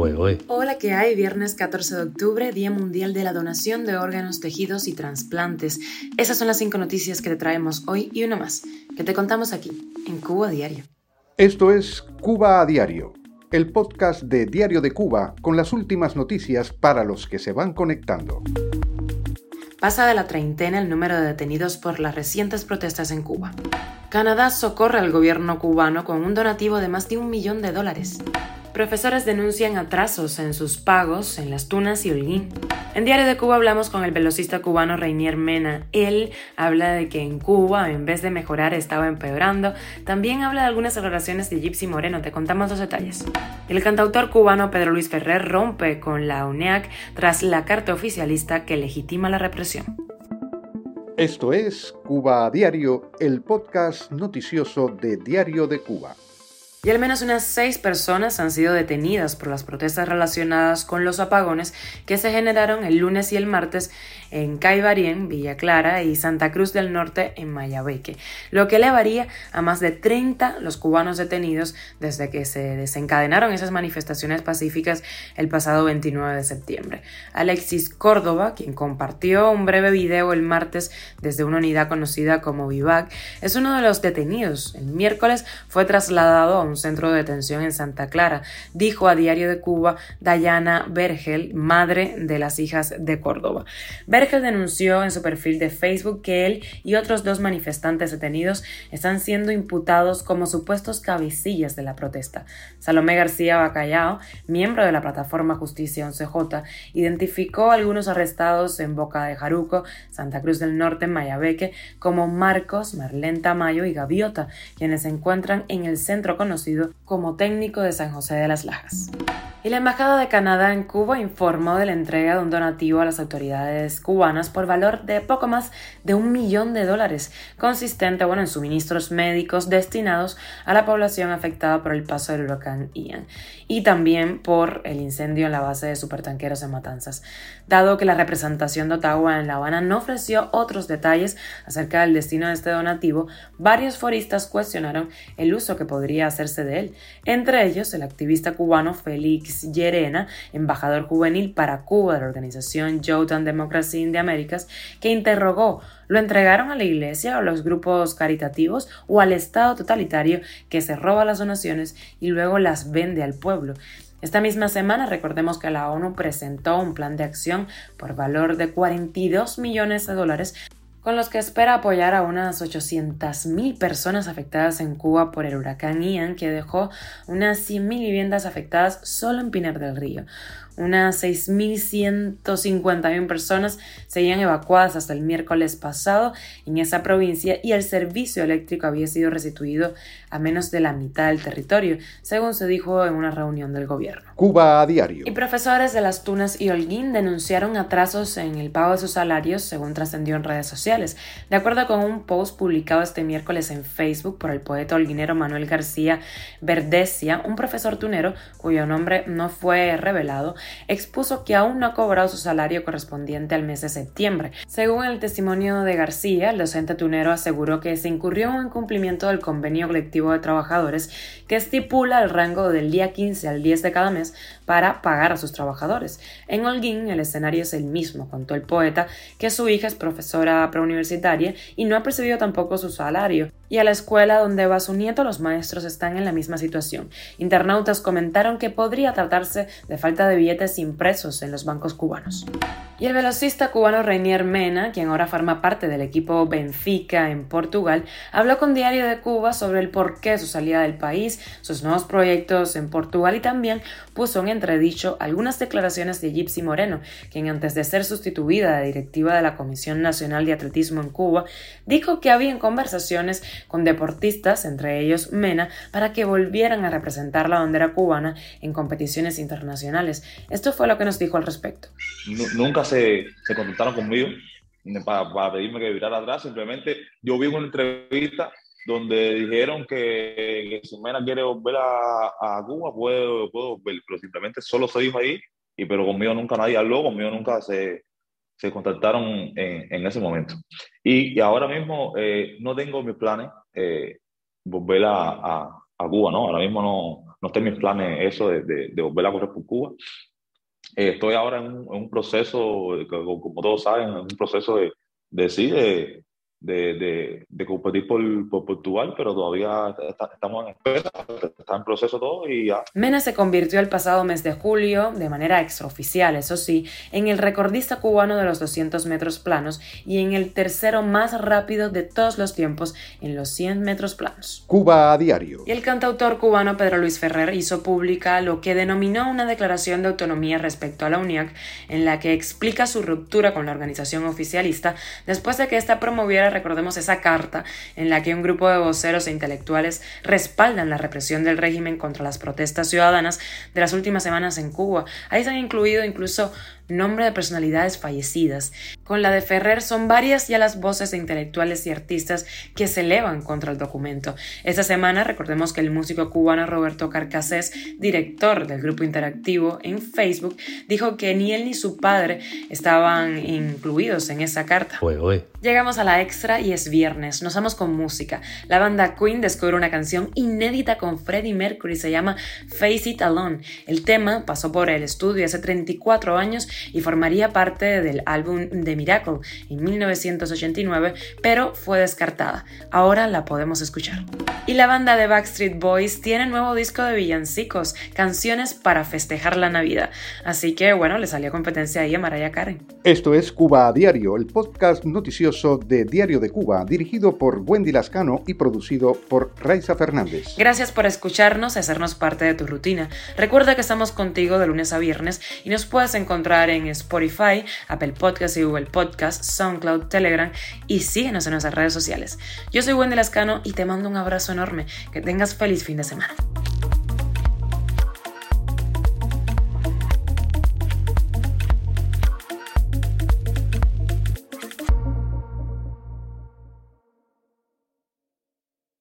Hola, ¿qué hay? Viernes 14 de octubre, Día Mundial de la Donación de Órganos, Tejidos y Transplantes. Esas son las cinco noticias que te traemos hoy y una más, que te contamos aquí, en Cuba Diario. Esto es Cuba a Diario, el podcast de Diario de Cuba con las últimas noticias para los que se van conectando. Pasa de la treintena el número de detenidos por las recientes protestas en Cuba. Canadá socorre al gobierno cubano con un donativo de más de un millón de dólares. Profesores denuncian atrasos en sus pagos en Las Tunas y Holguín. En Diario de Cuba hablamos con el velocista cubano Reinier Mena. Él habla de que en Cuba, en vez de mejorar, estaba empeorando. También habla de algunas declaraciones de Gypsy Moreno. Te contamos los detalles. El cantautor cubano Pedro Luis Ferrer rompe con la UNEAC tras la carta oficialista que legitima la represión. Esto es Cuba a Diario, el podcast noticioso de Diario de Cuba. Y al menos unas seis personas han sido detenidas por las protestas relacionadas con los apagones que se generaron el lunes y el martes en Caibarien, Villa Clara y Santa Cruz del Norte en Mayabeque, lo que elevaría a más de 30 los cubanos detenidos desde que se desencadenaron esas manifestaciones pacíficas el pasado 29 de septiembre. Alexis Córdoba, quien compartió un breve video el martes desde una unidad conocida como Vivac, es uno de los detenidos. El miércoles fue trasladado a un centro de detención en Santa Clara, dijo a Diario de Cuba Dayana Bergel, madre de las hijas de Córdoba. Bergel denunció en su perfil de Facebook que él y otros dos manifestantes detenidos están siendo imputados como supuestos cabecillas de la protesta. Salomé García Bacallao, miembro de la plataforma Justicia 11J, identificó a algunos arrestados en Boca de Jaruco, Santa Cruz del Norte, Mayabeque, como Marcos, Marlene Tamayo y Gaviota, quienes se encuentran en el centro conocido como técnico de San José de las Lajas. Y la Embajada de Canadá en Cuba informó de la entrega de un donativo a las autoridades cubanas por valor de poco más de un millón de dólares, consistente bueno, en suministros médicos destinados a la población afectada por el paso del huracán Ian y también por el incendio en la base de supertanqueros en Matanzas. Dado que la representación de Ottawa en La Habana no ofreció otros detalles acerca del destino de este donativo, varios foristas cuestionaron el uso que podría hacerse de él, entre ellos el activista cubano Félix Llerena, embajador juvenil para Cuba de la organización Jordan Democracy in the Americas, que interrogó ¿Lo entregaron a la iglesia o a los grupos caritativos o al Estado totalitario que se roba las donaciones y luego las vende al pueblo? Esta misma semana recordemos que la ONU presentó un plan de acción por valor de 42 millones de dólares con los que espera apoyar a unas 800.000 personas afectadas en Cuba por el huracán Ian, que dejó unas 100.000 viviendas afectadas solo en Pinar del Río. Unas 6.151 personas seguían evacuadas hasta el miércoles pasado en esa provincia y el servicio eléctrico había sido restituido a menos de la mitad del territorio, según se dijo en una reunión del gobierno. Cuba a diario. Y profesores de Las Tunas y Holguín denunciaron atrasos en el pago de sus salarios, según trascendió en redes sociales. De acuerdo con un post publicado este miércoles en Facebook por el poeta holguinero Manuel García Verdesia, un profesor tunero cuyo nombre no fue revelado, expuso que aún no ha cobrado su salario correspondiente al mes de septiembre. Según el testimonio de García, el docente tunero aseguró que se incurrió en cumplimiento del convenio colectivo de trabajadores que estipula el rango del día 15 al 10 de cada mes para pagar a sus trabajadores. En Holguín el escenario es el mismo, contó el poeta, que su hija es profesora preuniversitaria y no ha percibido tampoco su salario. Y a la escuela donde va su nieto los maestros están en la misma situación. Internautas comentaron que podría tratarse de falta de billetes impresos en los bancos cubanos. Y el velocista cubano Reinier Mena, quien ahora forma parte del equipo Benfica en Portugal, habló con Diario de Cuba sobre el porqué de su salida del país, sus nuevos proyectos en Portugal y también puso en entredicho algunas declaraciones de Gypsy Moreno, quien antes de ser sustituida de directiva de la Comisión Nacional de Atletismo en Cuba, dijo que había conversaciones con deportistas, entre ellos Mena, para que volvieran a representar la bandera cubana en competiciones internacionales. Esto fue lo que nos dijo al respecto. Nunca se, se contactaron conmigo para, pedirme que virara atrás. Simplemente yo vi una entrevista donde dijeron que, si Mena quiere volver a, Cuba, puedo, puedo volver, pero simplemente solo se dijo ahí, y pero conmigo nunca nadie habló, conmigo nunca se, se contactaron en, en ese momento. Y, y ahora mismo eh, no tengo mis planes eh, volver a, a, a, Cuba, ¿no? Ahora mismo no, no está en mis planes eso de, de, volver a correr por Cuba. Eh, estoy ahora en un, proceso, como todos saben, en un proceso de, de sí, de, de, de, competir por, por, Portugal, pero todavía estamos en espera, está en proceso todo y ya. Mena se convirtió el pasado mes de julio, de manera extraoficial, eso sí, en el recordista cubano de los 200 metros planos y en el tercero más rápido de todos los tiempos en los 100 metros planos. Cuba a diario. Y el cantautor cubano Pedro Luis Ferrer hizo pública lo que denominó una declaración de autonomía respecto a la UNIAC, en la que explica su ruptura con la organización oficialista después de que ésta promoviera recordemos esa carta en la que un grupo de voceros e intelectuales respaldan la represión del régimen contra las protestas ciudadanas de las últimas semanas en Cuba. Ahí se han incluido incluso nombre de personalidades fallecidas. Con la de Ferrer son varias ya las voces de intelectuales y artistas que se elevan contra el documento. Esta semana recordemos que el músico cubano Roberto Carcasés, director del grupo interactivo en Facebook, dijo que ni él ni su padre estaban incluidos en esa carta. Llegamos a la extra y es viernes. Nos vamos con música. La banda Queen descubre una canción inédita con Freddie Mercury. Se llama Face It Alone. El tema pasó por el estudio hace 34 años y formaría parte del álbum The Miracle en 1989, pero fue descartada. Ahora la podemos escuchar. Y la banda de Backstreet Boys tiene nuevo disco de villancicos, canciones para festejar la Navidad. Así que bueno, le salió competencia ahí a Mariah Carey. Esto es Cuba a Diario, el podcast noticioso de Diario de Cuba, dirigido por Wendy Lascano y producido por Raiza Fernández. Gracias por escucharnos y hacernos parte de tu rutina. Recuerda que estamos contigo de lunes a viernes y nos puedes encontrar en Spotify, Apple Podcasts y Google Podcasts, SoundCloud, Telegram y síguenos en nuestras redes sociales. Yo soy Wendy Lascano y te mando un abrazo enorme. Que tengas feliz fin de semana.